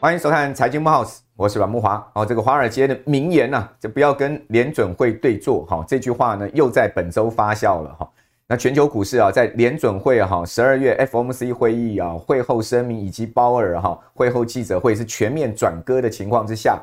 欢迎收看《财经慕 House》，我是阮木华。哦，这个华尔街的名言呢、啊，就不要跟联准会对坐。哈，这句话呢，又在本周发酵了。哈，那全球股市啊，在联准会哈十二月 FOMC 会议啊会后声明以及鲍尔哈会后记者会是全面转鸽的情况之下，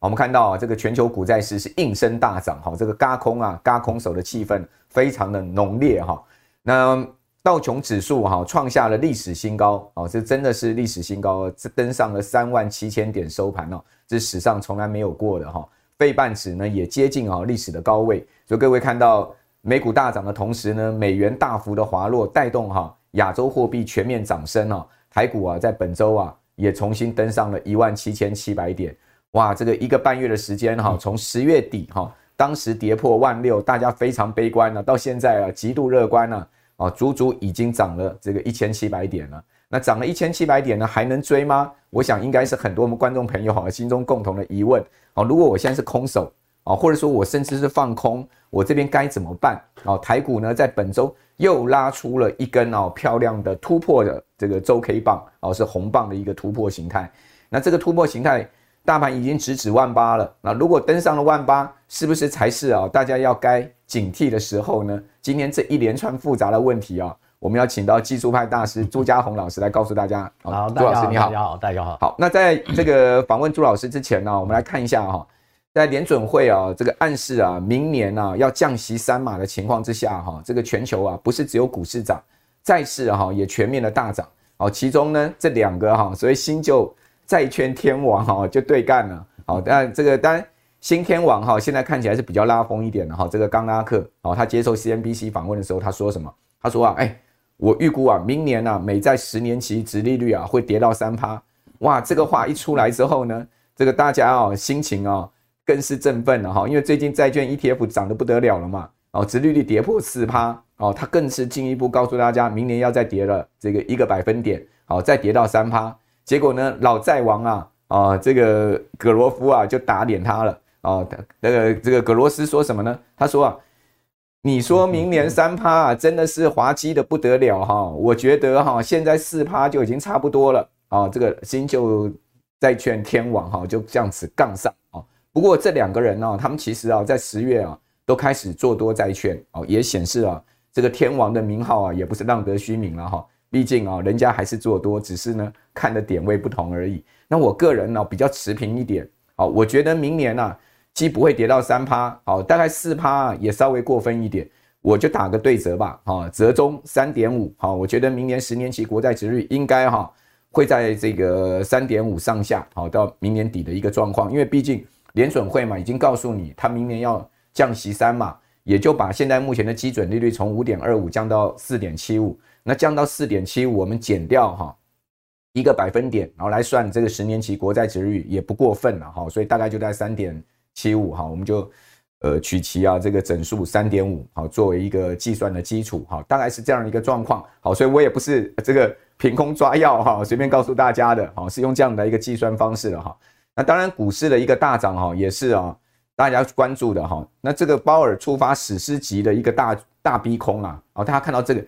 我们看到啊，这个全球股债市是应声大涨。哈，这个嘎空啊，嘎空手的气氛非常的浓烈。哈，那。道琼指数哈创下了历史新高哦，这真的是历史新高，这登上了三万七千点收盘哦，这史上从来没有过的哈。费半指呢也接近啊历史的高位，所以各位看到美股大涨的同时呢，美元大幅的滑落，带动哈亚洲货币全面涨升哦。台股啊在本周啊也重新登上了一万七千七百点，哇，这个一个半月的时间哈，从十月底哈当时跌破万六，大家非常悲观了，到现在啊极度乐观了。啊，足足已经涨了这个一千七百点了。那涨了一千七百点呢，还能追吗？我想应该是很多我们观众朋友哈心中共同的疑问。啊，如果我现在是空手啊，或者说我甚至是放空，我这边该怎么办？啊，台股呢在本周又拉出了一根哦漂亮的突破的这个周 K 棒，哦是红棒的一个突破形态。那这个突破形态。大盘已经直指万八了，那如果登上了万八，是不是才是啊大家要该警惕的时候呢？今天这一连串复杂的问题啊，我们要请到技术派大师朱家宏老师来告诉大家。好，朱老师你好，大家好，大家好。好，那在这个访问朱老师之前呢，我们来看一下哈，在联准会啊这个暗示啊明年啊要降息三码的情况之下哈，这个全球啊不是只有股市涨，债市哈也全面的大涨。好，其中呢这两个哈，所以新旧。债券天王哈就对干了，好，但这个当然新天王哈现在看起来是比较拉风一点的哈。这个刚拉克哦，他接受 CNBC 访问的时候，他说什么？他说啊，哎，我预估啊，明年啊美债十年期殖利率啊会跌到三趴。哇，这个话一出来之后呢，这个大家哦心情哦更是振奋了哈，因为最近债券 ETF 涨得不得了了嘛，哦，殖利率跌破四趴哦，他更是进一步告诉大家，明年要再跌了这个一个百分点，好，再跌到三趴。结果呢，老债王啊啊，这个葛罗夫啊就打脸他了啊。那个这个葛罗斯说什么呢？他说啊，你说明年三趴啊，真的是滑稽的不得了哈。我觉得哈，现在四趴就已经差不多了啊。这个新旧债券天王哈就这样子杠上啊。不过这两个人呢，他们其实啊在十月啊都开始做多债券啊，也显示啊这个天王的名号啊也不是浪得虚名了哈。毕竟啊，人家还是做多，只是呢看的点位不同而已。那我个人呢比较持平一点，好，我觉得明年呢既不会跌到三趴，好，大概四趴也稍微过分一点，我就打个对折吧，哈，折中三点五，好，我觉得明年十年期国债殖率应该哈会在这个三点五上下，好，到明年底的一个状况，因为毕竟联准会嘛已经告诉你，他明年要降息三嘛，也就把现在目前的基准利率从五点二五降到四点七五。那降到四点七五，我们减掉哈一个百分点，然后来算这个十年期国债殖率也不过分了哈，所以大概就在三点七五哈，我们就呃取其啊这个整数三点五好作为一个计算的基础哈，大概是这样一个状况好，所以我也不是这个凭空抓药哈，随便告诉大家的哈，是用这样的一个计算方式的哈。那当然股市的一个大涨哈，也是啊大家关注的哈。那这个鲍尔触发史诗级的一个大大逼空啊，啊大家看到这个。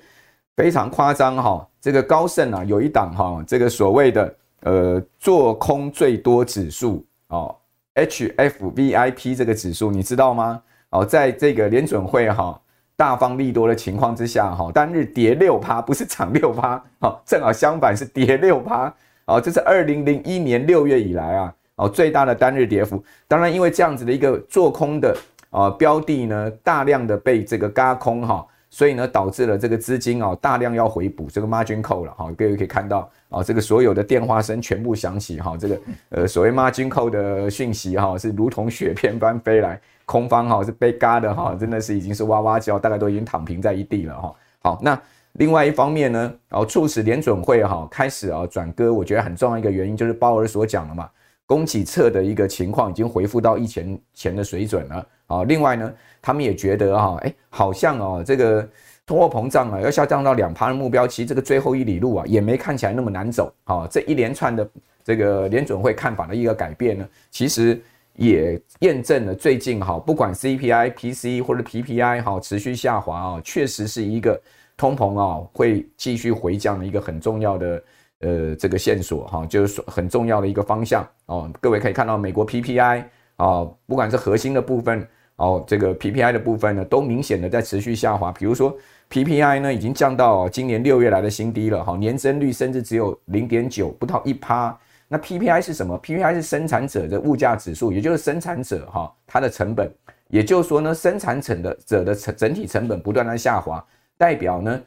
非常夸张哈，这个高盛啊有一档哈，这个所谓的呃做空最多指数哦，HFVIP 这个指数你知道吗？哦，在这个联准会哈大方利多的情况之下哈，单日跌六趴，不是涨六趴，好，正好相反是跌六趴，哦，这是二零零一年六月以来啊，哦最大的单日跌幅。当然，因为这样子的一个做空的啊标的呢，大量的被这个轧空哈。所以呢，导致了这个资金啊大量要回补这个 margin call 了哈，各位可以看到啊，这个所有的电话声全部响起哈，这个呃所谓 margin call 的讯息哈是如同雪片般飞来，空方哈是被嘎的哈，真的是已经是哇哇叫，大概都已经躺平在一地了哈。好，那另外一方面呢，哦促使联准会哈开始啊转鸽，我觉得很重要一个原因就是鲍尔所讲的嘛，供给侧的一个情况已经恢复到疫情前的水准了啊。另外呢。他们也觉得哈，哎，好像哦，这个通货膨胀啊要下降到两趴的目标，其实这个最后一里路啊也没看起来那么难走。哈，这一连串的这个联准会看法的一个改变呢，其实也验证了最近哈，不管 CPI、PC 或者 PPI 哈持续下滑啊，确实是一个通膨啊会继续回降的一个很重要的呃这个线索哈，就是说很重要的一个方向哦。各位可以看到美国 PPI 啊，不管是核心的部分哦，这个 PPI 的部分呢，都明显的在持续下滑。比如说 PPI 呢，已经降到今年六月来的新低了哈，年增率甚至只有零点九，不到一趴。那 PPI 是什么？PPI 是生产者的物价指数，也就是生产者哈它的成本，也就是说呢，生产者的者的成整体成本不断的下滑，代表呢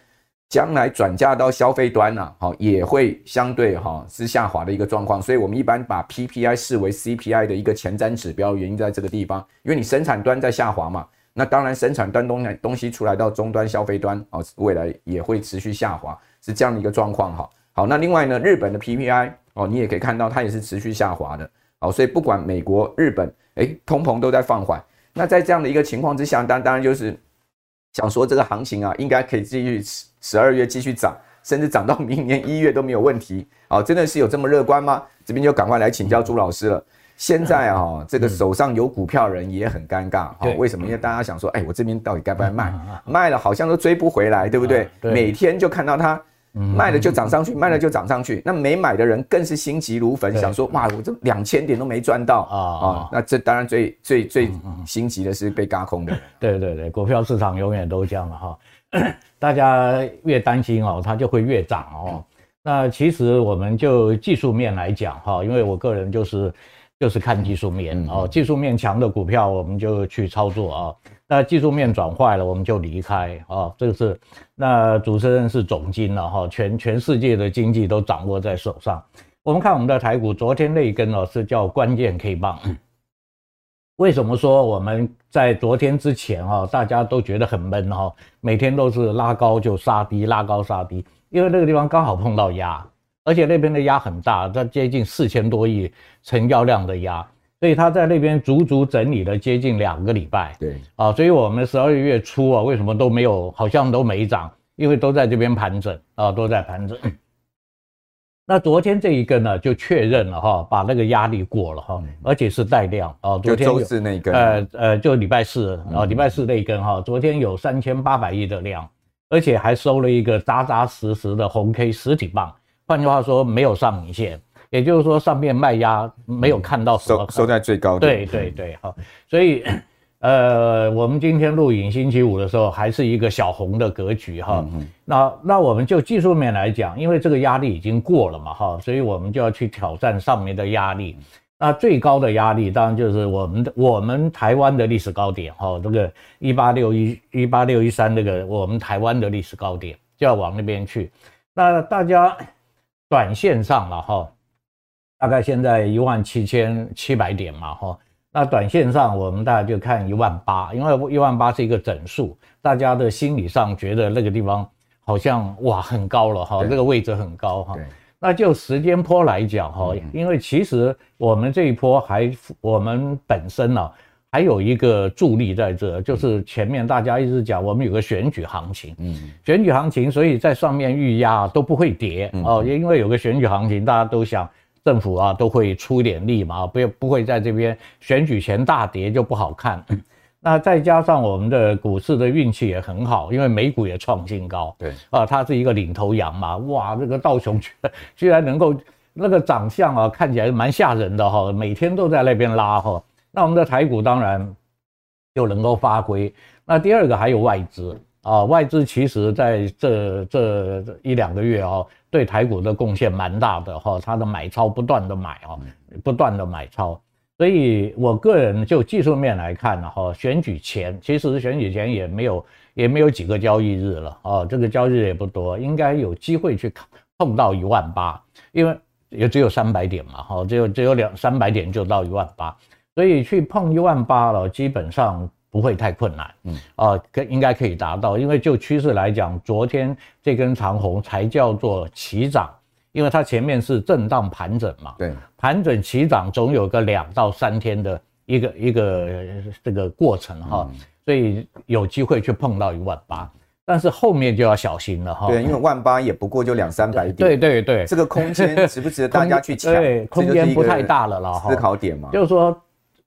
将来转嫁到消费端呐，好也会相对哈是下滑的一个状况。所以我们一般把 PPI 视为 CPI 的一个前瞻指标，原因在这个地方，因为你生产端在下滑嘛，那当然生产端东东西出来到终端消费端啊，未来也会持续下滑，是这样的一个状况哈。好，那另外呢，日本的 PPI。哦，你也可以看到它也是持续下滑的，哦，所以不管美国、日本，诶，通膨都在放缓。那在这样的一个情况之下，当当然就是想说这个行情啊，应该可以继续持十二月继续涨，甚至涨到明年一月都没有问题。哦，真的是有这么乐观吗？这边就赶快来请教朱老师了。现在啊，这个手上有股票人也很尴尬，哈，为什么？因为大家想说，哎，我这边到底该不该卖？卖了好像都追不回来，对不对？每天就看到它。卖了就涨上去，卖了就涨上去。那没买的人更是心急如焚，想说：哇，我这两千点都没赚到啊啊！那这当然最最最心急的是被嘎空的人。对对对，股票市场永远都这样了哈。大家越担心哦，它就会越涨哦。那其实我们就技术面来讲哈，因为我个人就是就是看技术面哦，技术面强的股票我们就去操作啊。那技术面转坏了，我们就离开啊、哦。这个是那主持人是总经了哈，全全世界的经济都掌握在手上。我们看我们的台股，昨天那一根哦是叫关键 K 棒。为什么说我们在昨天之前哈，大家都觉得很闷哈，每天都是拉高就杀低，拉高杀低，因为那个地方刚好碰到压，而且那边的压很大，它接近四千多亿成交量的压。所以他在那边足足整理了接近两个礼拜，对啊，所以我们十二月初啊，为什么都没有，好像都没涨，因为都在这边盘整啊，都在盘整。那昨天这一根呢，就确认了哈，把那个压力过了哈，而且是带量啊。昨天就周四那一根，呃呃，就礼拜四啊，礼拜四那一根哈，昨天有三千八百亿的量，而且还收了一个扎扎实实的红 K 实体棒，换句话说，没有上影线。也就是说，上面卖压没有看到收收在最高点。对对对，好，所以呃，我们今天录影星期五的时候，还是一个小红的格局哈。那那我们就技术面来讲，因为这个压力已经过了嘛哈，所以我们就要去挑战上面的压力。那最高的压力当然就是我们的我们台湾的历史高点哈，这个一八六一一八六一三这个我们台湾的历史高点就要往那边去。那大家短线上了哈。大概现在一万七千七百点嘛，哈，那短线上我们大家就看一万八，因为一万八是一个整数，大家的心理上觉得那个地方好像哇很高了哈，这个位置很高哈，那就时间波来讲哈，因为其实我们这一波还我们本身呢还有一个助力在这，就是前面大家一直讲我们有个选举行情，嗯，选举行情，所以在上面预压都不会跌哦，因为有个选举行情，大家都想。政府啊都会出一点力嘛，不不会在这边选举前大跌就不好看。那再加上我们的股市的运气也很好，因为美股也创新高。对啊，它是一个领头羊嘛。哇，这个道琼居 然能够那个长相啊，看起来蛮吓人的哈，每天都在那边拉哈。那我们的台股当然就能够发挥。那第二个还有外资。啊，外资其实在这这一两个月哦，对台股的贡献蛮大的哈，他的买超不断的买哦，不断的买超，所以我个人就技术面来看呢哈，选举前其实选举前也没有也没有几个交易日了啊，这个交易日也不多，应该有机会去碰到一万八，因为也只有三百点嘛哈，只有只有两三百点就到一万八，所以去碰一万八了，基本上。不会太困难，嗯。啊，可应该可以达到，因为就趋势来讲，昨天这根长红才叫做起涨，因为它前面是震荡盘整嘛，对，盘整起涨总有个两到三天的一个一个这个过程哈，所以有机会去碰到一万八，但是后面就要小心了哈，对，因为万八也不过就两三百点，对对对，这个空间值不值得大家去抢？对，空间不太大了了哈，思考点嘛，就是说。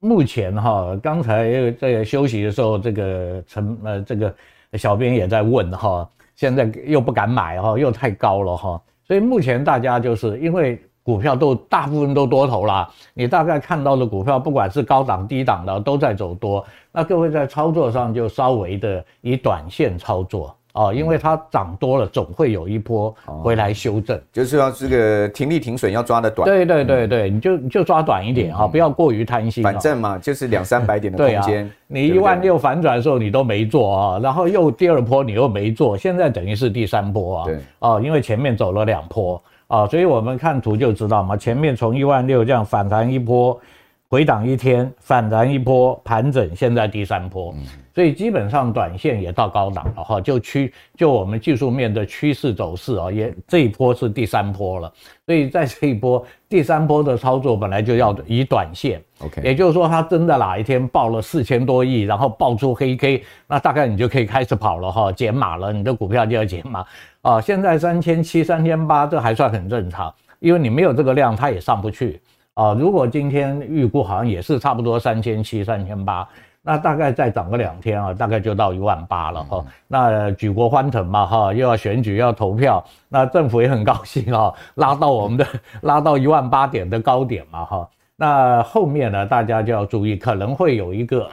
目前哈，刚才在休息的时候，这个陈呃这个小编也在问哈，现在又不敢买哈，又太高了哈，所以目前大家就是因为股票都大部分都多头啦，你大概看到的股票，不管是高档低档的，都在走多，那各位在操作上就稍微的以短线操作。哦，因为它涨多了，总会有一波回来修正，哦、就是要这个停利停损要抓的短。对对对对，嗯、你就你就抓短一点哈、嗯，不要过于贪心。反正嘛，就是两三百点的 空间。啊，你一万六反转的时候你都没做啊，然后又第二波你又没做，现在等于是第三波啊。对。哦，因为前面走了两波啊，所以我们看图就知道嘛，前面从一万六这样反弹一波。回档一天，反弹一波，盘整，现在第三波，所以基本上短线也到高档了哈，就趋就我们技术面的趋势走势啊，也这一波是第三波了，所以在这一波第三波的操作本来就要以短线，OK，也就是说它真的哪一天爆了四千多亿，然后爆出黑 K，那大概你就可以开始跑了哈，减码了，你的股票就要减码。啊，现在三千七、三千八，这还算很正常，因为你没有这个量，它也上不去。啊，如果今天预估好像也是差不多三千七、三千八，那大概再涨个两天啊，大概就到一万八了哈。那举国欢腾嘛哈，又要选举要投票，那政府也很高兴啊，拉到我们的 拉到一万八点的高点嘛哈。那后面呢，大家就要注意，可能会有一个，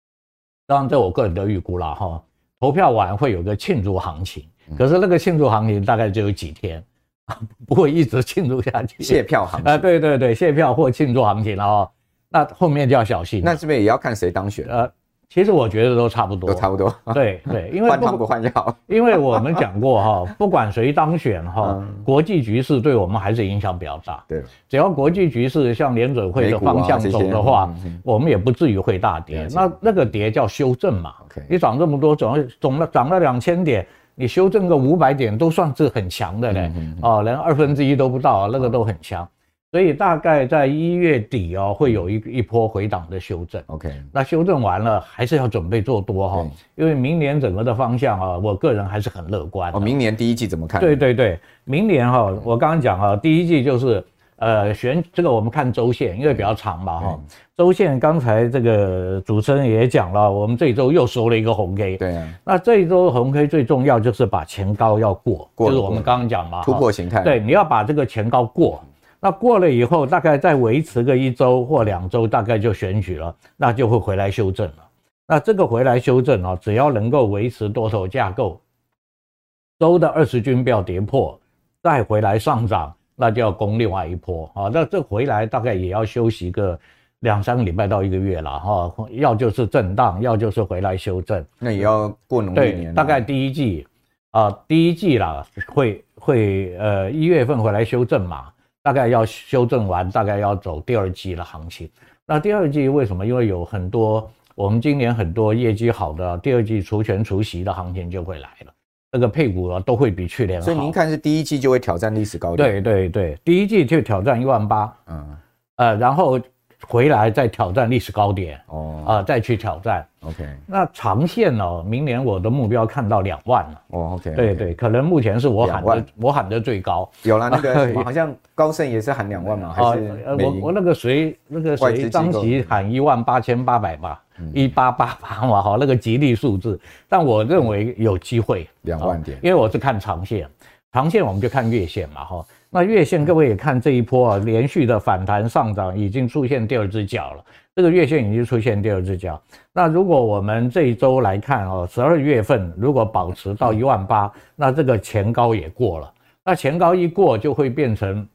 当然这我个人的预估了哈，投票完会有个庆祝行情，可是那个庆祝行情大概就有几天。不会一直庆祝下去，谢票行情啊，对对对，谢票或庆祝行情了哦，那后面就要小心。那这边也要看谁当选？呃，其实我觉得都差不多，都差不多。对对，因为换汤不换药。因为我们讲过哈，不管谁当选哈，国际局势对我们还是影响比较大。对，只要国际局势向联准会的方向走的话，我们也不至于会大跌。那那个跌叫修正嘛。你涨这么多，涨涨了涨了两千点。你修正个五百点都算是很强的嘞，哦，连二分之一都不到，那个都很强，所以大概在一月底哦，会有一一波回档的修正。OK，那修正完了还是要准备做多哈，因为明年整个的方向啊，我个人还是很乐观。哦，明年第一季怎么看？对对对，明年哈，我刚刚讲哈，第一季就是。呃，选这个我们看周线，因为比较长嘛哈。周线刚才这个主持人也讲了，我们这一周又收了一个红 K。对啊。那这一周红 K 最重要就是把前高要过，过就是我们刚刚讲嘛，突破形态。对，你要把这个前高过，那过了以后，大概再维持个一周或两周，大概就选举了，那就会回来修正了。那这个回来修正啊，只要能够维持多头架构，周的二十均不要跌破，再回来上涨。那就要攻另外一波啊！那这回来大概也要休息个两三个礼拜到一个月了哈。要就是震荡，要就是回来修正。那也要过农历年。大概第一季啊，第一季啦，会会呃一月份回来修正嘛。大概要修正完，大概要走第二季的行情。那第二季为什么？因为有很多我们今年很多业绩好的，第二季除权除息的行情就会来了。这个配股啊，都会比去年好。所以您看是第一季就会挑战历史高点。对对对，第一季就挑战一万八，嗯，呃，然后回来再挑战历史高点，哦，啊、呃，再去挑战。OK，那长线呢、哦？明年我的目标看到两万了。哦，OK，, okay 对对，可能目前是我喊的，我喊的最高。有了那个，好像高盛也是喊两万嘛，还是？呃，我我那个谁，那个谁，张琦喊一万八千八百吧。一八八八嘛，哈，那个吉利数字，但我认为有机会两万点，因为我是看长线，长线我们就看月线嘛，哈，那月线各位也看这一波啊，连续的反弹上涨已经出现第二只脚了，这个月线已经出现第二只脚。那如果我们这一周来看哦，十二月份如果保持到一万八，那这个前高也过了，那前高一过就会变成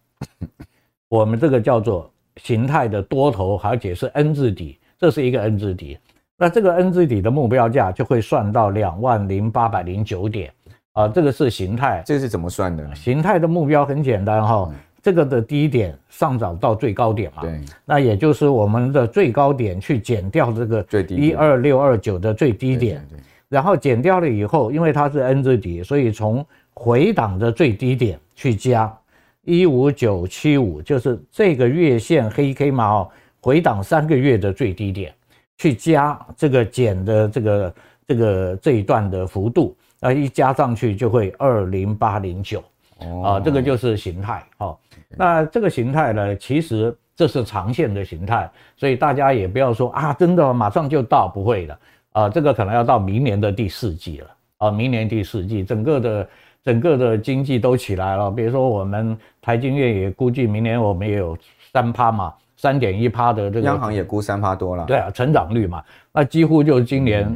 我们这个叫做形态的多头，而且是 N 字底。这是一个 N 字底，那这个 N 字底的目标价就会算到两万零八百零九点啊，这个是形态。这个是怎么算的？形态的目标很简单哈，这个的低点上涨到最高点嘛，对，那也就是我们的最高点去减掉这个最低一二六二九的最低点，然后减掉了以后，因为它是 N 字底，所以从回档的最低点去加一五九七五，就是这个月线黑 K 嘛哦。回档三个月的最低点，去加这个减的这个这个这一段的幅度，啊，一加上去就会二零八零九，啊，这个就是形态。好，那这个形态呢，其实这是长线的形态，所以大家也不要说啊，真的马上就到，不会的。啊、呃，这个可能要到明年的第四季了。啊，明年第四季整个的整个的经济都起来了，比如说我们台经院也估计明年我们也有三趴嘛，三点一趴的这个，央行也估三趴多了，对啊，成长率嘛，那几乎就今年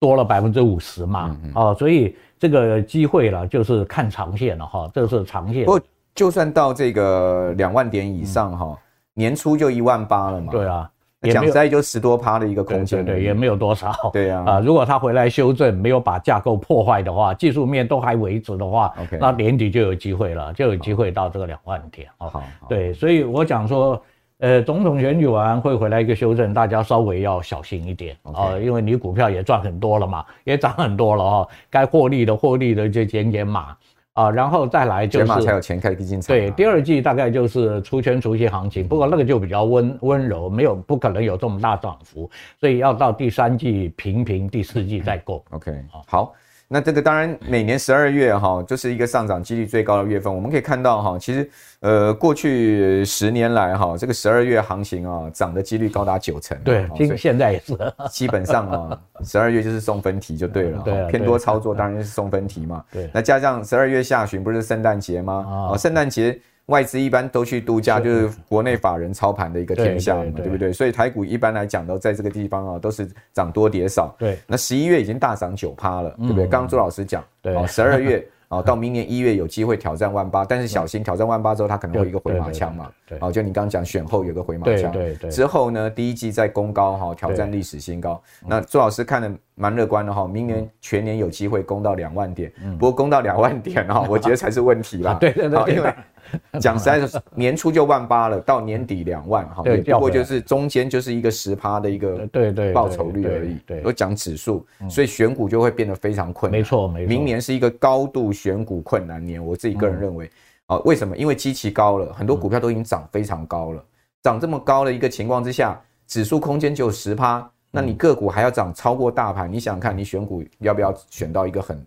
多了百分之五十嘛，嗯嗯啊，所以这个机会了就是看长线了哈，这是长线。不过就算到这个两万点以上哈。嗯年初就一万八了嘛？对啊，讲实在就十多趴的一个空间，对，对，对，也没有多少。对啊，啊，如果他回来修正，没有把架构破坏的话，技术面都还维持的话那年底就有机会了，就有机会到这个两万点。好，好，对，所以我讲说，呃，总统选举完会回来一个修正，大家稍微要小心一点啊，因为你股票也赚很多了嘛，也涨很多了哈，该获利的获利的就减减码。啊，然后再来就是，才有钱开始进场。对，第二季大概就是出圈除息行情，不过那个就比较温温柔，没有不可能有这么大涨幅，所以要到第三季平平，第四季再购。OK，好。那这个当然，每年十二月哈，就是一个上涨几率最高的月份。我们可以看到哈，其实呃，过去十年来哈，这个十二月行情啊，涨的几率高达九成。对，现现在也是。基本上啊，十二月就是送分题就对了。对，偏多操作当然是送分题嘛。对。那加上十二月下旬不是圣诞节吗？啊，圣诞节。外资一般都去度假，就是国内法人操盘的一个天下嘛，对，对，对，对不对？所以台股一般来讲都在这个地方啊，都是涨多跌少。对，那十一月已经大涨九趴了，对不对？刚刚朱老师讲，对，十二月。哦，到明年一月有机会挑战万八，但是小心挑战万八之后，它可能会有一个回马枪嘛。对，哦，就你刚刚讲选后有个回马枪。对对。之后呢，第一季再攻高哈，挑战历史新高。那朱老师看的蛮乐观的哈，明年全年有机会攻到两万点。不过攻到两万点哈，我觉得才是问题啦。对对对。因为 讲实在的，年初就万八了，到年底两万哈，也不过就是中间就是一个十趴的一个对对报酬率而已。对。我讲指数，所以选股就会变得非常困难。没错没错。明年是一个高度。选股困难年，我自己个人认为，啊、嗯，为什么？因为基期高了，很多股票都已经涨非常高了，涨、嗯、这么高的一个情况之下，指数空间就有十趴，嗯、那你个股还要涨超过大盘，你想想看，你选股要不要选到一个很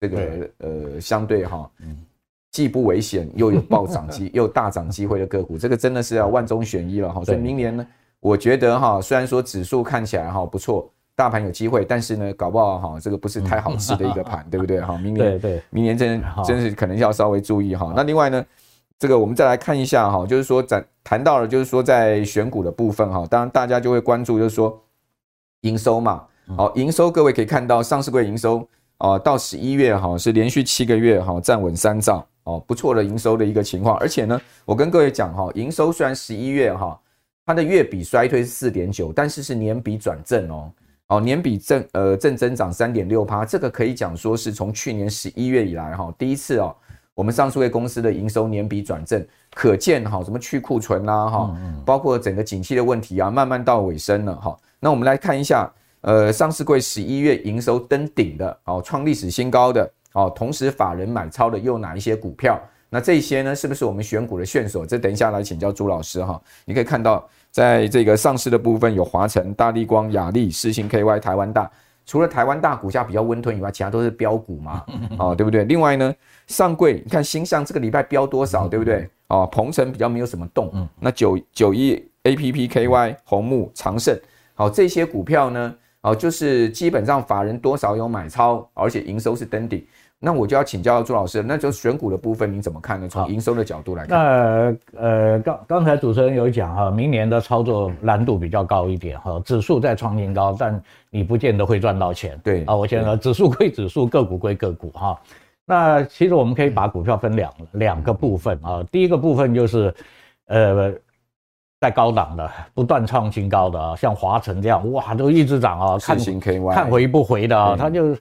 这个呃相对哈，既不危险又有暴涨机 又大涨机会的个股，这个真的是要万中选一了哈。所以明年呢，我觉得哈，虽然说指数看起来哈不错。大盘有机会，但是呢，搞不好哈，这个不是太好吃的一个盘，对不对？哈，明年对对，明年真真是可能要稍微注意哈。那另外呢，这个我们再来看一下哈，就是说在谈到了，就是说在选股的部分哈，当然大家就会关注，就是说营收嘛。好，营收各位可以看到，上市柜营收啊，到十一月哈是连续七个月哈站稳三兆哦，不错的营收的一个情况。而且呢，我跟各位讲哈，营收虽然十一月哈它的月比衰退是四点九，但是是年比转正哦。哦，年比正呃正增长三点六趴，这个可以讲说是从去年十一月以来哈第一次哦，我们上市柜公司的营收年比转正，可见哈什么去库存啦哈，包括整个景气的问题啊，慢慢到尾声了哈。那我们来看一下，呃，上市柜十一月营收登顶的哦，创历史新高的哦，同时法人买超的又哪一些股票？那这些呢，是不是我们选股的线索？这等一下来请教朱老师哈，你可以看到。在这个上市的部分有华晨、大力光、亚力、世星 KY、台湾大，除了台湾大股价比较温吞以外，其他都是标股嘛，哦，对不对？另外呢，上柜你看新上这个礼拜标多少，对不对？哦，鹏程比较没有什么动，那九九一 APP KY、红木、长盛，好，这些股票呢，哦，就是基本上法人多少有买超，而且营收是登顶。那我就要请教朱老师，那就选股的部分你怎么看呢？从营收的角度来看，那呃，刚刚才主持人有讲哈，明年的操作难度比较高一点哈，指数在创新高，但你不见得会赚到钱。对啊，我先说指数归指数，个股归个股哈。那其实我们可以把股票分两两个部分啊，第一个部分就是呃，在高档的不断创新高的啊，像华晨这样哇，都一直涨啊，看看回不回的啊，它就。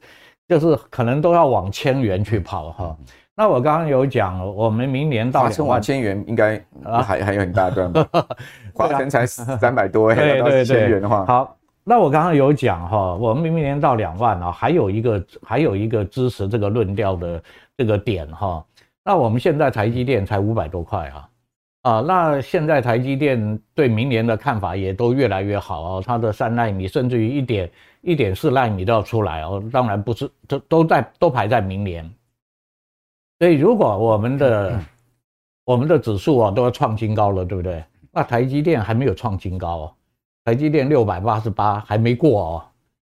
就是可能都要往千元去跑哈，那我刚刚有讲，我们明年到华千元应该还 还有很大段吧？华晨才三百多，对 对对，千元的话，好，那我刚刚有讲哈，我们明年到两万啊，还有一个还有一个支持这个论调的这个点哈，那我们现在台积电才五百多块啊，啊，那现在台积电对明年的看法也都越来越好啊，它的三纳米甚至于一点。一点四奈米都要出来哦，当然不是，都都在都排在明年。所以如果我们的我们的指数啊都要创新高了，对不对？那台积电还没有创新高哦，台积电六百八十八还没过哦。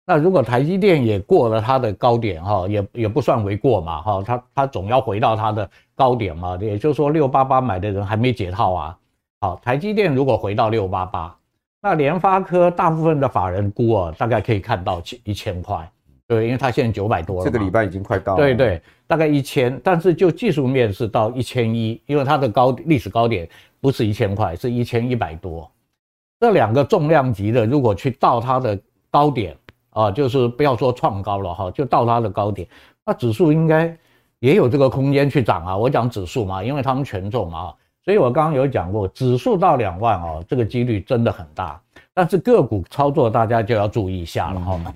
那如果台积电也过了它的高点哈，也也不算为过嘛哈，它它总要回到它的高点嘛，也就是说六八八买的人还没解套啊。好，台积电如果回到六八八，那联发科大部分的法人估啊，大概可以看到一千块，对，因为它现在九百多了，这个礼拜已经快到了，对对，大概一千，但是就技术面是到一千一，因为它的高历史高点不是一千块，是一千一百多，这两个重量级的，如果去到它的高点。啊，就是不要说创高了哈，就到它的高点，那指数应该也有这个空间去涨啊。我讲指数嘛，因为他们权重嘛，所以我刚刚有讲过，指数到两万哦，这个几率真的很大。但是个股操作大家就要注意一下了哈。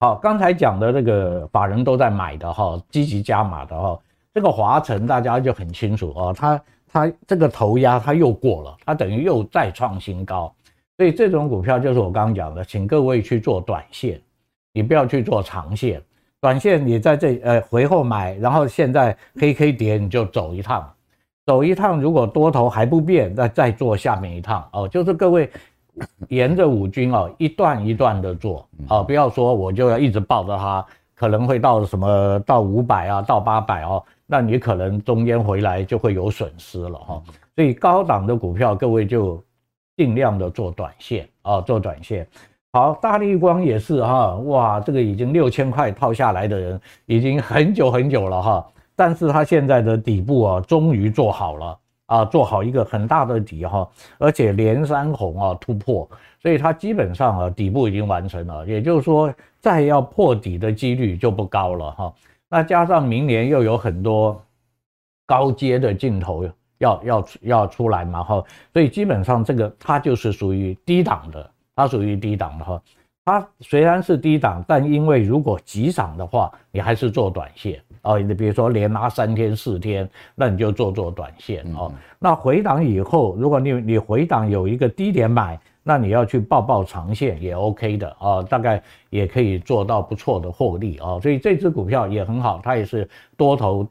好，刚才讲的这个法人都在买的哈，积极加码的哈，这个华晨大家就很清楚哦，它它这个头压它又过了，它等于又再创新高。所以这种股票就是我刚刚讲的，请各位去做短线，你不要去做长线。短线你在这呃回后买，然后现在黑 K 跌你就走一趟，走一趟，如果多头还不变，那再做下面一趟哦。就是各位沿着五均哦，一段一段的做哦，不要说我就要一直抱着它，可能会到什么到五百啊，到八百哦，那你可能中间回来就会有损失了哈。所以高档的股票，各位就。尽量的做短线啊，做短线。好，大立光也是哈，哇，这个已经六千块套下来的人已经很久很久了哈。但是它现在的底部啊，终于做好了啊，做好一个很大的底哈，而且连三红啊突破，所以它基本上啊底部已经完成了，也就是说再要破底的几率就不高了哈。那加上明年又有很多高阶的镜头。要要要出来嘛哈，所以基本上这个它就是属于低档的，它属于低档的哈。它虽然是低档，但因为如果急涨的话，你还是做短线哦。你比如说连拉三天四天，那你就做做短线哦。那回档以后，如果你你回档有一个低点买，那你要去抱抱长线也 OK 的啊，大概也可以做到不错的获利啊。所以这支股票也很好，它也是多头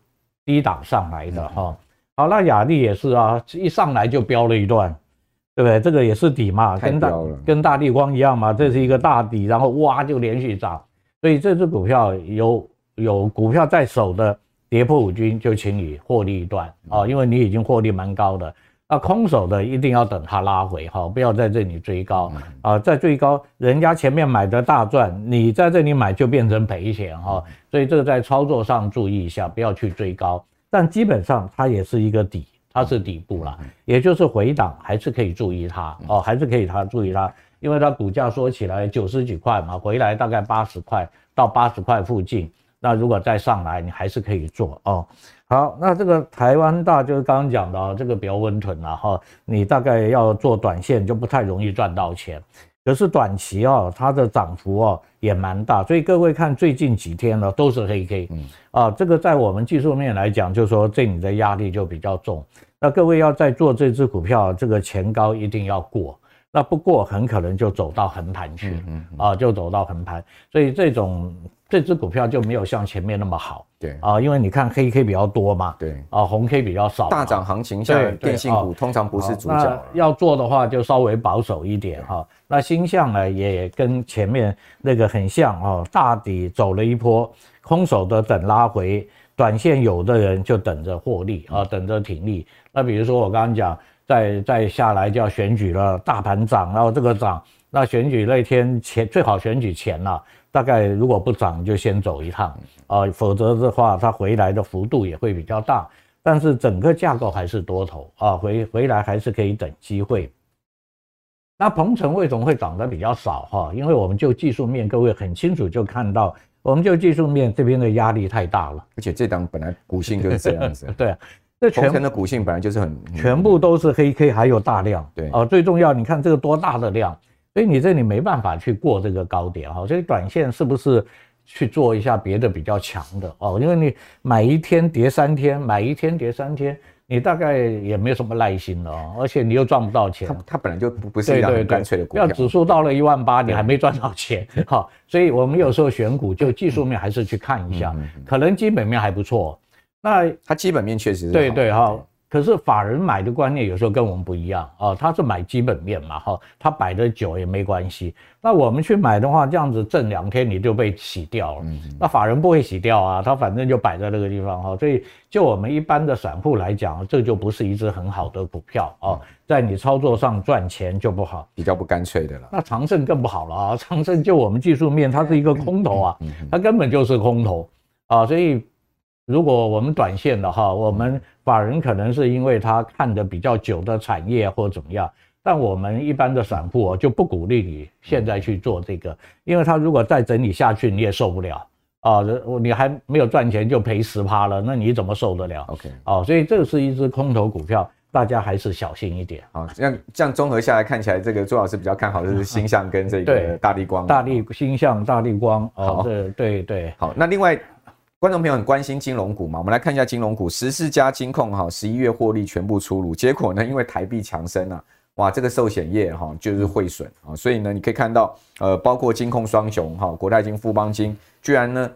低档上来的哈。好，那雅丽也是啊，一上来就飙了一段，对不对？这个也是底嘛，跟大跟大地光一样嘛，这是一个大底，然后哇就连续涨，所以这支股票有有股票在手的跌破五均就请你获利一段啊，因为你已经获利蛮高的。那空手的一定要等它拉回哈，不要在这里追高。啊，在最高人家前面买的大赚，你在这里买就变成赔钱哈，所以这个在操作上注意一下，不要去追高。但基本上它也是一个底，它是底部啦，也就是回档还是可以注意它哦，还是可以它注意它，因为它股价说起来九十几块嘛，回来大概八十块到八十块附近，那如果再上来，你还是可以做哦。好，那这个台湾大就是刚刚讲的这个比较温吞了哈，你大概要做短线就不太容易赚到钱。可是短期啊，它的涨幅哦也蛮大，所以各位看最近几天呢都是黑 K，嗯啊，这个在我们技术面来讲，就是说这里的压力就比较重。那各位要在做这只股票，这个前高一定要过，那不过很可能就走到横盘去，嗯啊，就走到横盘，所以这种。这只股票就没有像前面那么好，对啊，因为你看黑 K 比较多嘛，对啊，红 K 比较少，大涨行情下电信股通常不是主角。要做的话就稍微保守一点哈。那星象呢也跟前面那个很像哦，大底走了一波，空手的等拉回，短线有的人就等着获利啊，等着停利。那比如说我刚刚讲，再再下来就要选举了，大盘涨，然后这个涨，那选举那天前最好选举前了。大概如果不涨就先走一趟啊，否则的话它回来的幅度也会比较大。但是整个架构还是多头啊，回回来还是可以等机会。那鹏程为什么会涨得比较少哈？因为我们就技术面，各位很清楚就看到，我们就技术面这边的压力太大了。而且这档本来股性就是这样子。对啊，这鹏程的股性本来就是很全部都是黑 K，还有大量。对啊，最重要，你看这个多大的量。所以你这里没办法去过这个高点哈，所以短线是不是去做一下别的比较强的哦？因为你买一天跌三天，买一天跌三天，你大概也没有什么耐心了哦，而且你又赚不到钱。它它本来就不不是一个很干脆的股票。要指数到了一万八，你还没赚到钱哈。所以我们有时候选股就技术面还是去看一下，可能基本面还不错。那它基本面确实是对对哈。可是法人买的观念有时候跟我们不一样啊，他是买基本面嘛，哈，他摆的久也没关系。那我们去买的话，这样子挣两天你就被洗掉了。那法人不会洗掉啊，他反正就摆在那个地方哈。所以就我们一般的散户来讲，这就不是一只很好的股票啊，在你操作上赚钱就不好，比较不干脆的了。那长胜更不好了啊，长胜就我们技术面，它是一个空头啊，它根本就是空头啊，所以。如果我们短线的哈，我们法人可能是因为他看的比较久的产业或怎么样，但我们一般的散户就不鼓励你现在去做这个，因为他如果再整理下去，你也受不了啊，你还没有赚钱就赔十趴了，那你怎么受得了？OK，哦，所以这是一只空头股票，大家还是小心一点啊。这样这样综合下来看起来，这个朱老师比较看好的是星象跟这个大立光，大立星象、大立光哦，对对对，好，那另外。观众朋友很关心金融股嘛？我们来看一下金融股，十四家金控哈，十一月获利全部出炉。结果呢，因为台币强升啊，哇，这个寿险业哈就是汇损啊，所以呢，你可以看到呃，包括金控双雄哈，国泰金、富邦金，居然呢。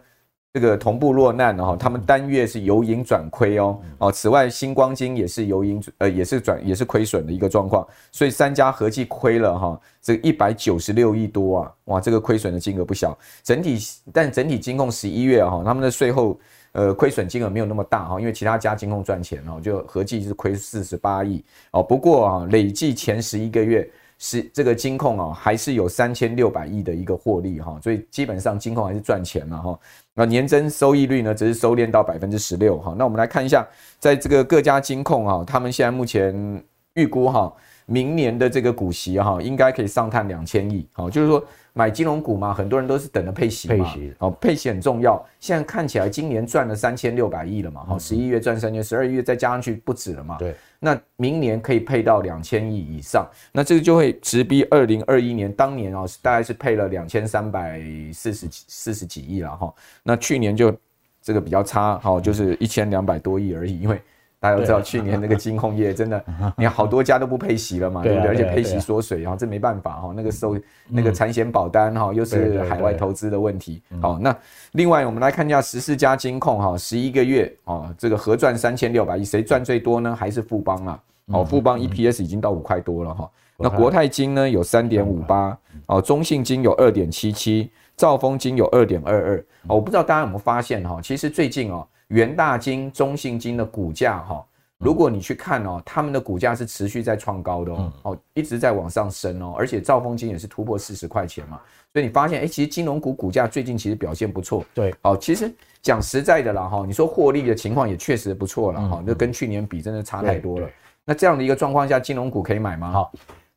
这个同步落难哈，他们单月是由盈转亏哦哦。此外，星光金也是由盈呃也是转也是亏损的一个状况，所以三家合计亏了哈，这一百九十六亿多啊，哇，这个亏损的金额不小。整体但整体金控十一月哈，他们的税后呃亏损金额没有那么大哈，因为其他家金控赚钱哦，就合计是亏四十八亿哦。不过啊，累计前十一个月。是这个金控啊，还是有三千六百亿的一个获利哈，所以基本上金控还是赚钱了哈。那年增收益率呢，只是收敛到百分之十六哈。那我们来看一下，在这个各家金控啊，他们现在目前预估哈，明年的这个股息哈，应该可以上探两千亿。好，就是说买金融股嘛，很多人都是等着配息嘛。配息哦，配息很重要。现在看起来今年赚了三千六百亿了嘛，哈，十一月赚三千，十二月再加上去不止了嘛。对。那明年可以配到两千亿以上，那这个就会直逼二零二一年当年哦，大概是配了两千三百四十几四十几亿了哈。那去年就这个比较差哈，就是一千两百多亿而已，因为。大家都知道，去年那个金控业 真的，你看好多家都不配息了嘛，对不对？而且配息缩水，然后这没办法哈，那个收那个产险保单哈，又是海外投资的问题。好，那另外我们来看一下十四家金控哈，十一个月啊，这个合赚三千六百亿，谁赚最多呢？还是富邦啊？哦，富邦 EPS 已经到五块多了哈。那国泰金呢有三点五八，哦，中信金有二点七七，兆丰金有二点二二。我不知道大家有没有发现哈，其实最近哦。元大金、中信金的股价哈，如果你去看哦，他们的股价是持续在创高的哦，一直在往上升哦，而且兆丰金也是突破四十块钱嘛，所以你发现哎，其实金融股股价最近其实表现不错。对，好，其实讲实在的啦哈，你说获利的情况也确实不错了哈，那跟去年比真的差太多了。那这样的一个状况下，金融股可以买吗？好，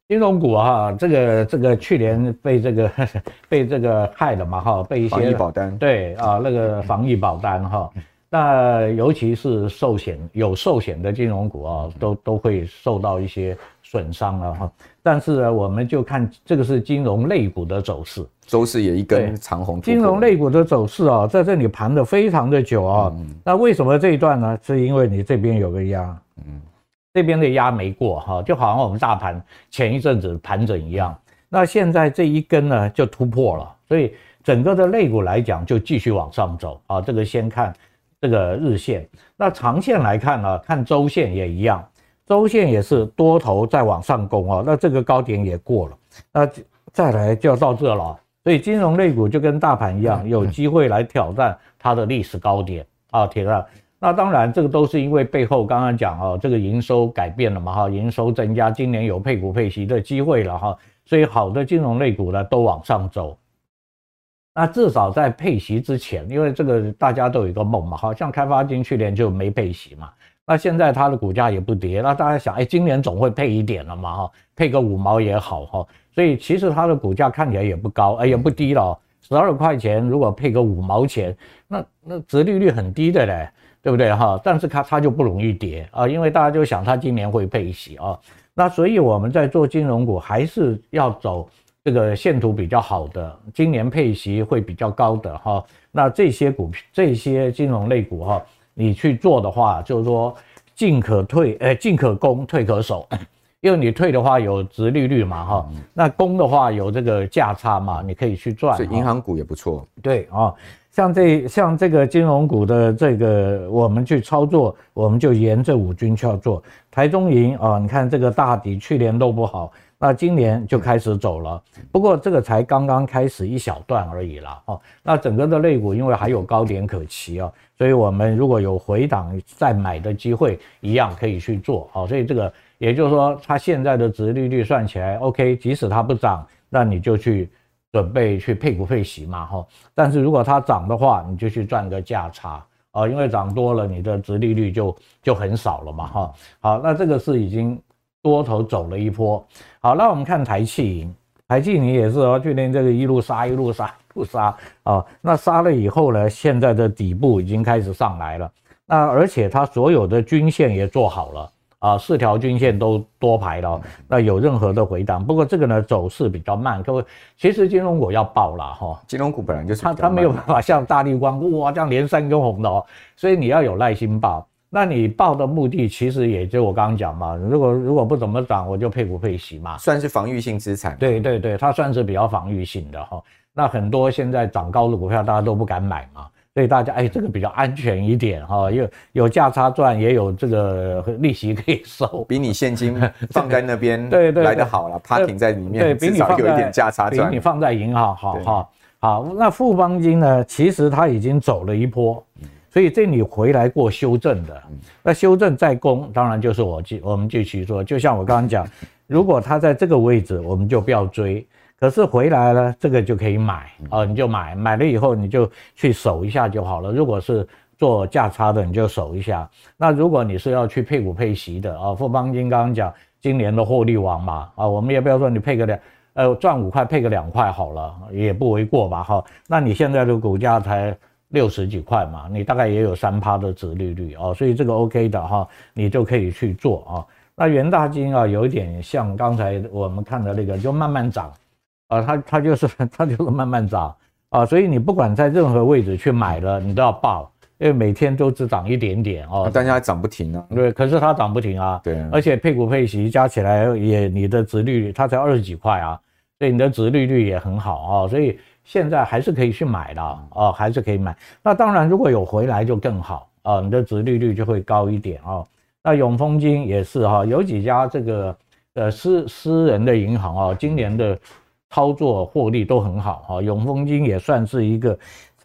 金融股哈，这个这个去年被这个 被这个害了嘛哈，被一些防疫保单对啊，那个防疫保单哈。那尤其是寿险有寿险的金融股啊，都都会受到一些损伤了哈。但是呢，我们就看这个是金融类股的走势，周四也一根长红。金融类股的走势啊，在这里盘的非常的久啊。那为什么这一段呢？是因为你这边有个压，嗯，这边的压没过哈，就好像我们大盘前一阵子盘整一样。那现在这一根呢就突破了，所以整个的类股来讲就继续往上走啊。这个先看。这个日线，那长线来看呢，看周线也一样，周线也是多头在往上攻哦，那这个高点也过了，那再来就要到这了，所以金融类股就跟大盘一样，有机会来挑战它的历史高点啊，铁了。那当然这个都是因为背后刚刚讲哦，这个营收改变了嘛哈，营收增加，今年有配股配息的机会了哈，所以好的金融类股呢都往上走。那至少在配息之前，因为这个大家都有一个梦嘛，好像开发金去年就没配息嘛，那现在它的股价也不跌，那大家想，哎，今年总会配一点了嘛，哈，配个五毛也好哈，所以其实它的股价看起来也不高，哎，也不低了，十二块钱如果配个五毛钱，那那殖利率很低的嘞，对不对哈？但是它它就不容易跌啊，因为大家就想它今年会配息啊，那所以我们在做金融股还是要走。这个线图比较好的，今年配息会比较高的哈，那这些股票、这些金融类股哈，你去做的话，就是说进可退，哎，进可攻，退可守，因为你退的话有殖利率嘛哈，那攻的话有这个价差嘛，你可以去赚。所以银行股也不错。对啊，像这像这个金融股的这个，我们去操作，我们就沿着五均去做。台中银啊，你看这个大底去年都不好。那今年就开始走了，不过这个才刚刚开始一小段而已啦。哦。那整个的类股因为还有高点可期啊，所以我们如果有回档再买的机会，一样可以去做。好，所以这个也就是说，它现在的值利率算起来 OK，即使它不涨，那你就去准备去配股配息嘛。哈，但是如果它涨的话，你就去赚个价差啊，因为涨多了，你的值利率就就很少了嘛。哈，好，那这个是已经。多头走了一波，好，那我们看台企银，台企银也是哦，去年这个一路杀一路杀一路杀。啊，那杀了以后呢，现在的底部已经开始上来了，那而且它所有的均线也做好了。啊，四条均线都多排了，那有任何的回档，不过这个呢走势比较慢，各位，其实金融股要爆了哈，金融股本来就是它它没有办法像大立光哇这样连三根红的哦，所以你要有耐心爆。那你报的目的其实也就我刚刚讲嘛，如果如果不怎么涨，我就配股配息嘛，算是防御性资产。对对对，它算是比较防御性的哈。那很多现在涨高的股票，大家都不敢买嘛，所以大家哎，这个比较安全一点哈，有有价差赚，也有这个利息可以收，比你现金放在那边 对对来得好了，趴停在里面，对，至少有一点价差赚，比你放在银行好哈。好，那富邦金呢，其实它已经走了一波。所以这里回来过修正的，那修正再攻，当然就是我继我们继续做。就像我刚刚讲，如果它在这个位置，我们就不要追。可是回来了，这个就可以买啊，你就买，买了以后你就去守一下就好了。如果是做价差的，你就守一下。那如果你是要去配股配息的啊，富邦金刚刚讲今年的获利王嘛啊，我们也不要说你配个两呃赚五块配个两块好了，也不为过吧哈。那你现在的股价才。六十几块嘛，你大概也有三趴的殖利率哦，所以这个 OK 的哈，你就可以去做啊。那元大金啊，有一点像刚才我们看的那个，就慢慢涨啊，它它就是 它就是慢慢涨啊，所以你不管在任何位置去买了，你都要爆，因为每天都只涨一点点哦，但是它涨不停啊。对，可是它涨不停啊。对，而且配股配息加起来也，你的值利率它才二十几块啊，所以你的值利率也很好啊，所以。现在还是可以去买的哦，还是可以买。那当然，如果有回来就更好啊，你的殖利率就会高一点哦。那永丰金也是哈，有几家这个呃私私人的银行啊，今年的操作获利都很好哈。永丰金也算是一个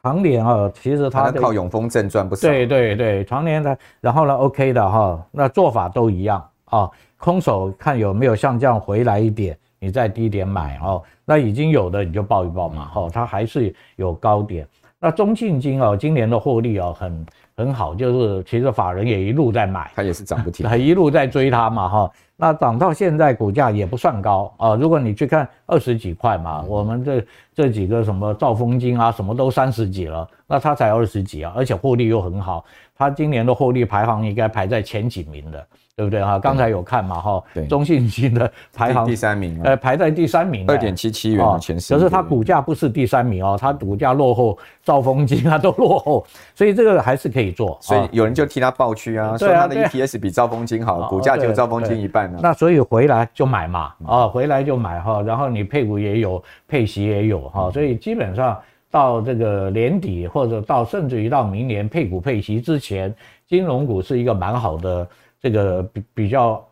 常年啊，其实它靠永丰证赚不少。对对对，常年的，然后呢 OK 的哈，那做法都一样啊，空手看有没有像这样回来一点。你再低点买哦，那已经有的你就报一报嘛，哈，它还是有高点。那中信金哦，今年的获利哦很很好，就是其实法人也一路在买，它也是涨不停，它 一路在追它嘛，哈。那涨到现在股价也不算高啊，如果你去看二十几块嘛，我们这这几个什么兆丰金啊，什么都三十几了，那它才二十几啊，而且获利又很好，它今年的获利排行应该排在前几名的。对不对哈？刚才有看嘛哈？对，中信金的排行第三名，呃，排在第三名，二点七七元前十。可是它股价不是第三名哦，它股价落后兆丰金啊，都落后，所以这个还是可以做。所以有人就替它抱屈啊，说它的 EPS 比兆丰金好，股价就兆丰金一半呢。那所以回来就买嘛，啊，回来就买哈，然后你配股也有，配息也有哈，所以基本上到这个年底或者到甚至于到明年配股配息之前，金融股是一个蛮好的。这个比比较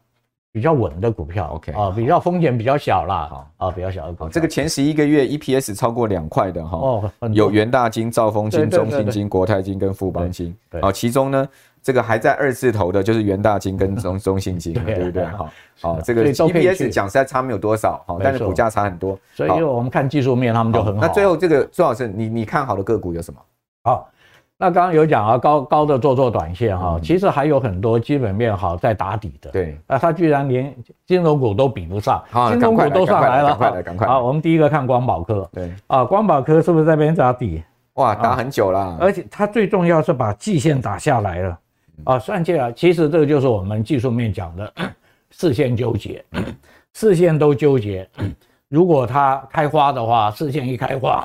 比较稳的股票，OK 啊，比较风险比较小啦，啊，比较小的股票。这个前十一个月 EPS 超过两块的哈，哦，有元大金、兆丰金、中信金、国泰金跟富邦金，啊，其中呢，这个还在二字头的就是元大金跟 中中信金，对不对？哈，好，这个 EPS 讲实在差没有多少，哈，但是股价差很多，所以我们看技术面，他们就很好。那最后这个朱老师，你你看好的个股有什么？好。那刚刚有讲啊，高高的做做短线哈，其实还有很多基本面好在打底的。对，那它居然连金融股都比不上，金融股都上来了，赶快来，赶快。好，我们第一个看光宝科。对，啊，光宝科是不是在这边打底？哇，打很久了，而且它最重要是把季线打下来了。啊，算起来，其实这个就是我们技术面讲的 四线纠结，四线都纠结。如果它开花的话，四线一开花，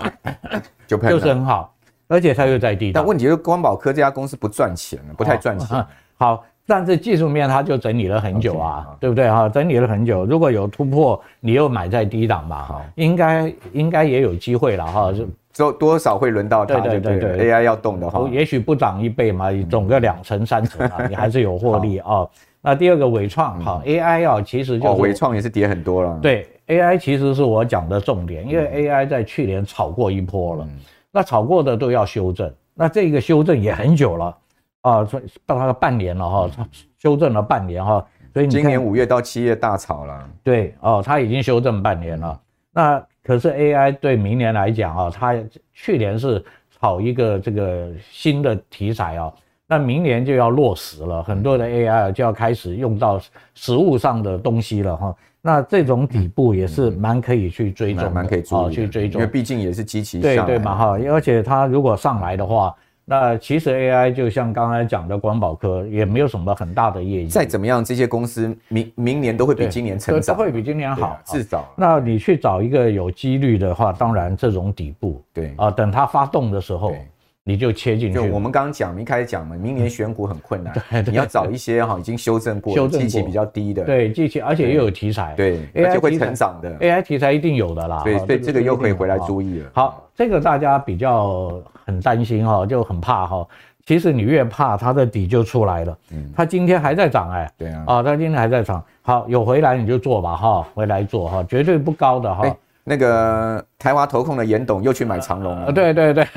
就就是很好。而且它又在低档，但问题是光宝科这家公司不赚钱，不太赚钱。好，但是技术面它就整理了很久啊，okay, 对不对哈？整理了很久，如果有突破，你又买在低档嘛，好，应该应该也有机会了哈，就多多少会轮到它，对对对对，AI 要动的话，也许不涨一倍嘛，涨个两成三成啊，你还是有获利啊。那第二个伟创哈，AI 啊，其实就伟创也是跌很多了，对，AI 其实是我讲的重点，因为 AI 在去年炒过一波了，那炒过的都要修正，那这个修正也很久了。啊，所以到它个半年了哈，修正了半年哈，所以今年五月到七月大炒了。对哦，它已经修正半年了。那可是 AI 对明年来讲啊，它去年是炒一个这个新的题材啊，那明年就要落实了，很多的 AI 就要开始用到实物上的东西了哈。那这种底部也是蛮可以去追踪，蛮可以做去追踪，因为毕竟也是机器对对嘛哈，而且它如果上来的话。那其实 AI 就像刚才讲的光宝科，也没有什么很大的业绩。再怎么样，这些公司明明年都会比今年成长，都会比今年好，至少。那你去找一个有几率的话，当然这种底部，对啊，等它发动的时候。你就切进去。就我们刚刚讲，一开始讲嘛，明年选股很困难。对，你要找一些哈已经修正过、修正期比较低的。对，基期，而且又有题材。对，AI 就会成长的。AI 题材一定有的啦。对，所以这个又可以回来注意了。好，这个大家比较很担心哈，就很怕哈。其实你越怕，它的底就出来了。嗯。它今天还在涨哎。对啊。啊，它今天还在涨。好，有回来你就做吧哈，回来做哈，绝对不高的哈。那个台华投控的严董又去买长隆了，对对对，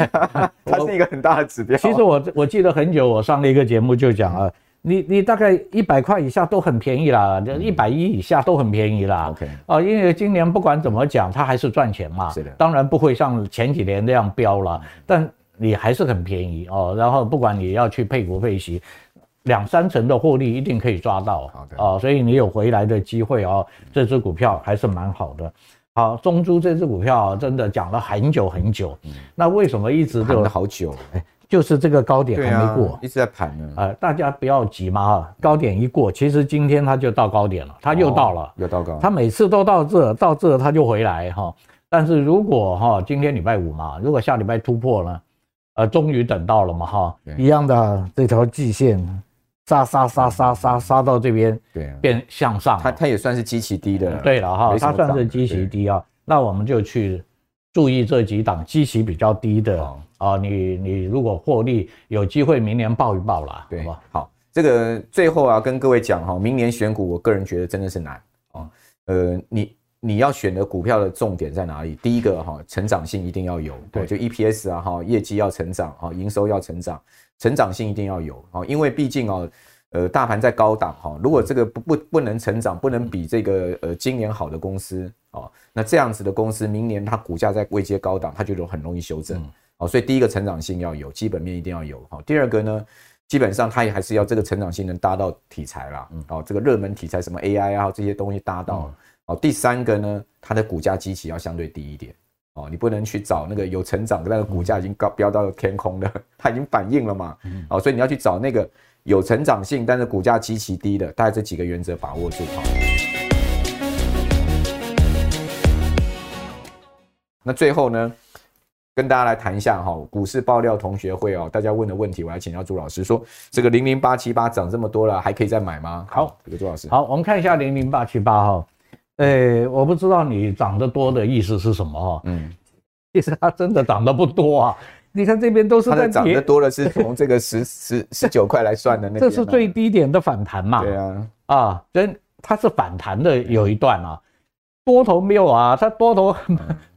它 是一个很大的指标。其实我我记得很久，我上了一个节目就讲啊，你你大概一百块以下都很便宜啦，一百一以下都很便宜啦。OK，啊，因为今年不管怎么讲，它还是赚钱嘛。是的，当然不会像前几年那样飙了，但你还是很便宜哦。然后不管你要去配股配息，两三成的获利一定可以抓到。好的，啊，所以你有回来的机会哦，这支股票还是蛮好的。好，中珠这只股票真的讲了很久很久，嗯、那为什么一直盘了好久？哎，就是这个高点还没过，啊、一直在盘呢。呃，大家不要急嘛哈，高点一过，其实今天它就到高点了，它又到了，哦、又到高，它每次都到这，到这它就回来哈。但是如果哈，今天礼拜五嘛，如果下礼拜突破了，呃，终于等到了嘛哈，一样的这条季线。杀杀杀杀杀杀到这边，对，变向上，它它也算是极其低的，对了哈，它算是极其低啊。那我们就去注意这几档基期比较低的啊。你你如果获利有机会，明年报一报啦，对吧？好，这个最后啊，跟各位讲哈，明年选股，我个人觉得真的是难啊。呃，你你要选的股票的重点在哪里？第一个哈，成长性一定要有，对，就 EPS 啊哈，业绩要成长啊，营收要成长。成长性一定要有啊，因为毕竟哦，呃，大盘在高档哈，如果这个不不不能成长，不能比这个呃今年好的公司啊，那这样子的公司，明年它股价在位阶高档，它就很容易修正啊。所以第一个成长性要有，基本面一定要有哈。第二个呢，基本上它也还是要这个成长性能搭到题材啦，哦，这个热门题材什么 AI 啊这些东西搭到哦。第三个呢，它的股价基期要相对低一点。哦，你不能去找那个有成长的那个股价已经高飙到天空的，它已经反应了嘛。哦，所以你要去找那个有成长性，但是股价极其低的，大概这几个原则把握住哈。那最后呢，跟大家来谈一下哈，股市爆料同学会哦，大家问的问题，我来请教朱老师说，这个零零八七八涨这么多了，还可以再买吗？好，这个朱老师。好，我们看一下零零八七八哈。哎，我不知道你涨得多的意思是什么哈？嗯，其实它真的涨得不多啊。你看这边都是在涨得多的是从这个十十十九块来算的那，这是最低点的反弹嘛？对啊，啊，人它是反弹的有一段啊，多头没有啊，它多头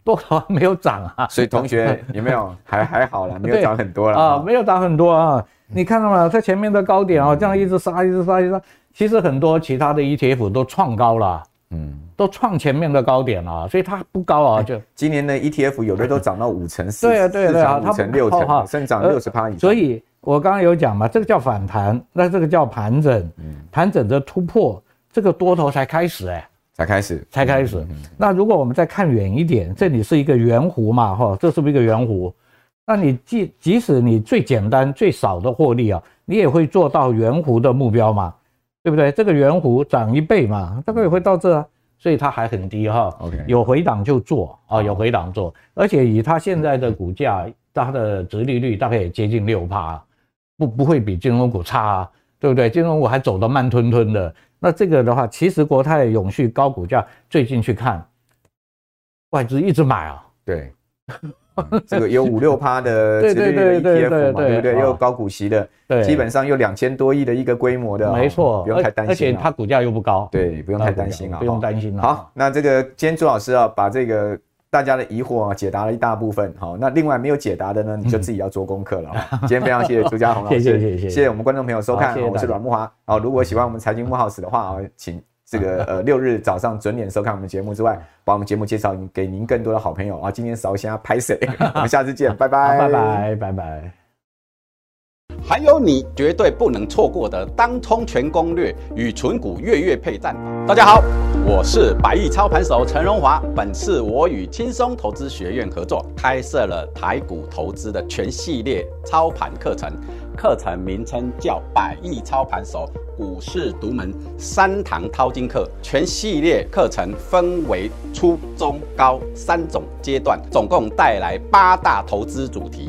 多头没有涨啊。所以同学有没有还还好啦，没有涨很多了啊，没有涨很多啊。你看到吗？它前面的高点啊，这样一直杀，一直杀，一直杀。其实很多其他的 ETF 都创高了，嗯。都创前面的高点了，所以它不高啊。就今年的 ETF 有的都涨到五成四，对啊对对啊，五成六成哈，甚至涨六十趴以上。所以我刚刚有讲嘛，这个叫反弹，那这个叫盘整，盘整的突破，这个多头才开始哎，才开始，才开始。那如果我们再看远一点，这里是一个圆弧嘛哈，这是不是一个圆弧？那你即即使你最简单最少的获利啊，你也会做到圆弧的目标嘛，对不对？这个圆弧涨一倍嘛，大概也会到这。所以它还很低哈，OK，有回档就做啊，有回档做，而且以它现在的股价，它的殖利率大概也接近六趴，不不会比金融股差，啊对不对？金融股还走得慢吞吞的。那这个的话，其实国泰永续高股价，最近去看，外资一直买啊。对。这个有五六趴的殖利率的 ETF 嘛，对不对？又有高股息的，对，基本上有两千多亿的一个规模的，没错，不用太担心。而且它股价又不高，对，不用太担心啊，不用担心。好，那这个今天朱老师啊，把这个大家的疑惑啊解答了一大部分。好，那另外没有解答的呢，你就自己要做功课了。今天非常谢谢朱家红老师，谢谢谢谢，谢谢我们观众朋友收看，我是阮木华。好，如果喜欢我们财经木 House 的话啊，请。这个呃六日早上准点收看我们节目之外，把我们节目介绍给您更多的好朋友啊！今天稍先拍谁？我们下次见，拜拜，拜拜，拜拜。还有你绝对不能错过的当冲全攻略与存股月月配战法。大家好，我是百亿操盘手陈荣华。本次我与轻松投资学院合作，开设了台股投资的全系列操盘课程。课程名称叫“百亿操盘手股市独门三堂淘金课”，全系列课程分为初、中、高三种阶段，总共带来八大投资主题。